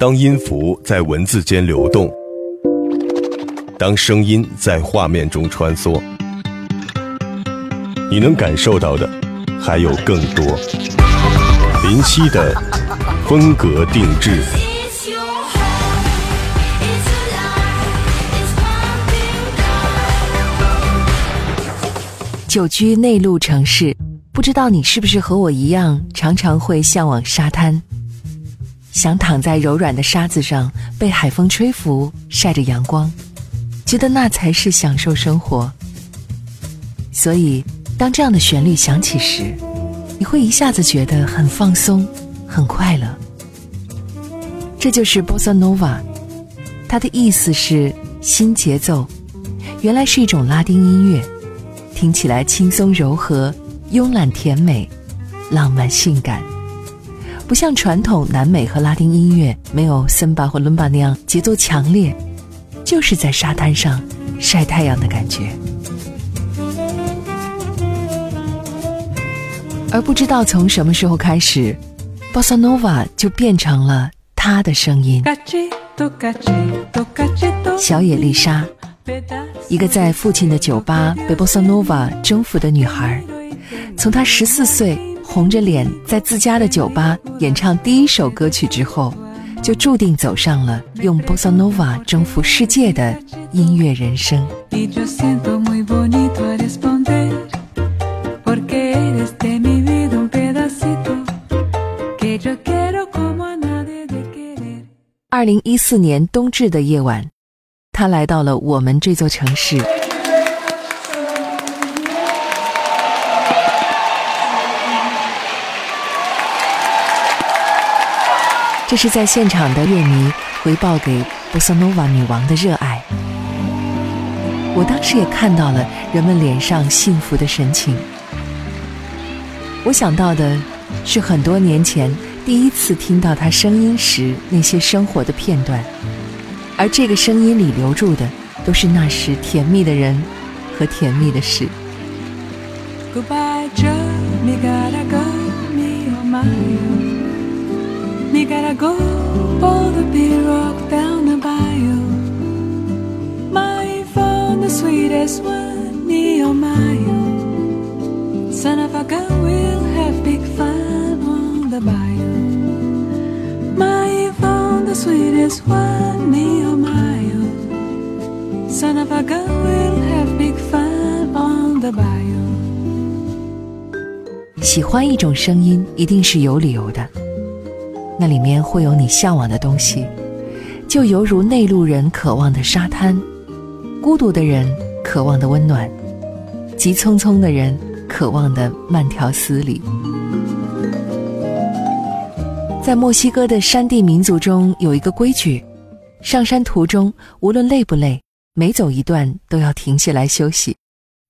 当音符在文字间流动，当声音在画面中穿梭，你能感受到的还有更多。林夕的风格定制。久居内陆城市，不知道你是不是和我一样，常常会向往沙滩，想躺在柔软的沙子上，被海风吹拂，晒着阳光，觉得那才是享受生活。所以，当这样的旋律响起时，你会一下子觉得很放松，很快乐。这就是 Bossa Nova，它的意思是新节奏，原来是一种拉丁音乐。听起来轻松柔和、慵懒甜美、浪漫性感，不像传统南美和拉丁音乐没有森巴或伦巴那样节奏强烈，就是在沙滩上晒太阳的感觉。而不知道从什么时候开始，Bossa Nova 就变成了他的声音。小野丽莎。一个在父亲的酒吧被波萨诺瓦征服的女孩，从她十四岁红着脸在自家的酒吧演唱第一首歌曲之后，就注定走上了用波萨诺瓦征服世界的音乐人生。二零一四年冬至的夜晚。他来到了我们这座城市，这是在现场的乐迷回报给波萨诺瓦女王的热爱。我当时也看到了人们脸上幸福的神情。我想到的是很多年前第一次听到她声音时那些生活的片段。而这个声音里留住的，都是那时甜蜜的人和甜蜜的事。Goodbye, Joe, 喜欢一种声音，一定是有理由的。那里面会有你向往的东西，就犹如内陆人渴望的沙滩，孤独的人渴望的温暖，急匆匆的人渴望的慢条斯理。在墨西哥的山地民族中有一个规矩：上山途中无论累不累，每走一段都要停下来休息，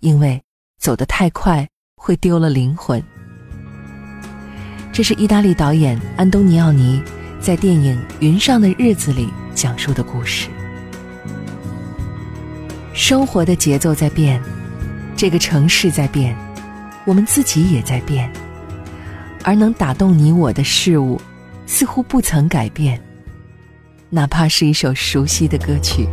因为走得太快会丢了灵魂。这是意大利导演安东尼奥尼在电影《云上的日子》里讲述的故事。生活的节奏在变，这个城市在变，我们自己也在变，而能打动你我的事物。似乎不曾改变，哪怕是一首熟悉的歌曲。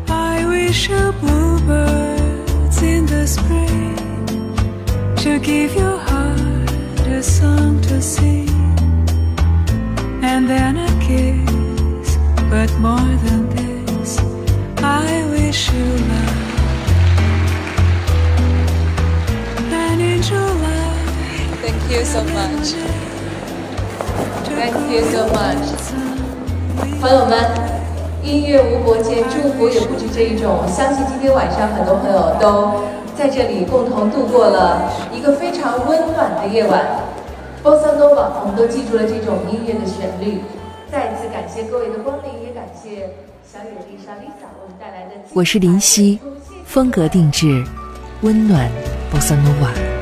Give your heart a song to sing, then a kiss. But more than this, I wish you love. And in July, thank you so much. Thank you so much，朋友们，音乐无国界，祝福也不止这一种。相信今天晚上很多朋友都在这里共同度过了一个非常温暖的夜晚。Bossa Nova，我们都记住了这种音乐的旋律。再次感谢各位的光临，也感谢小野丽莎 Lisa 为我们带来的。我是林夕，风格定制，温暖 Bossa Nova。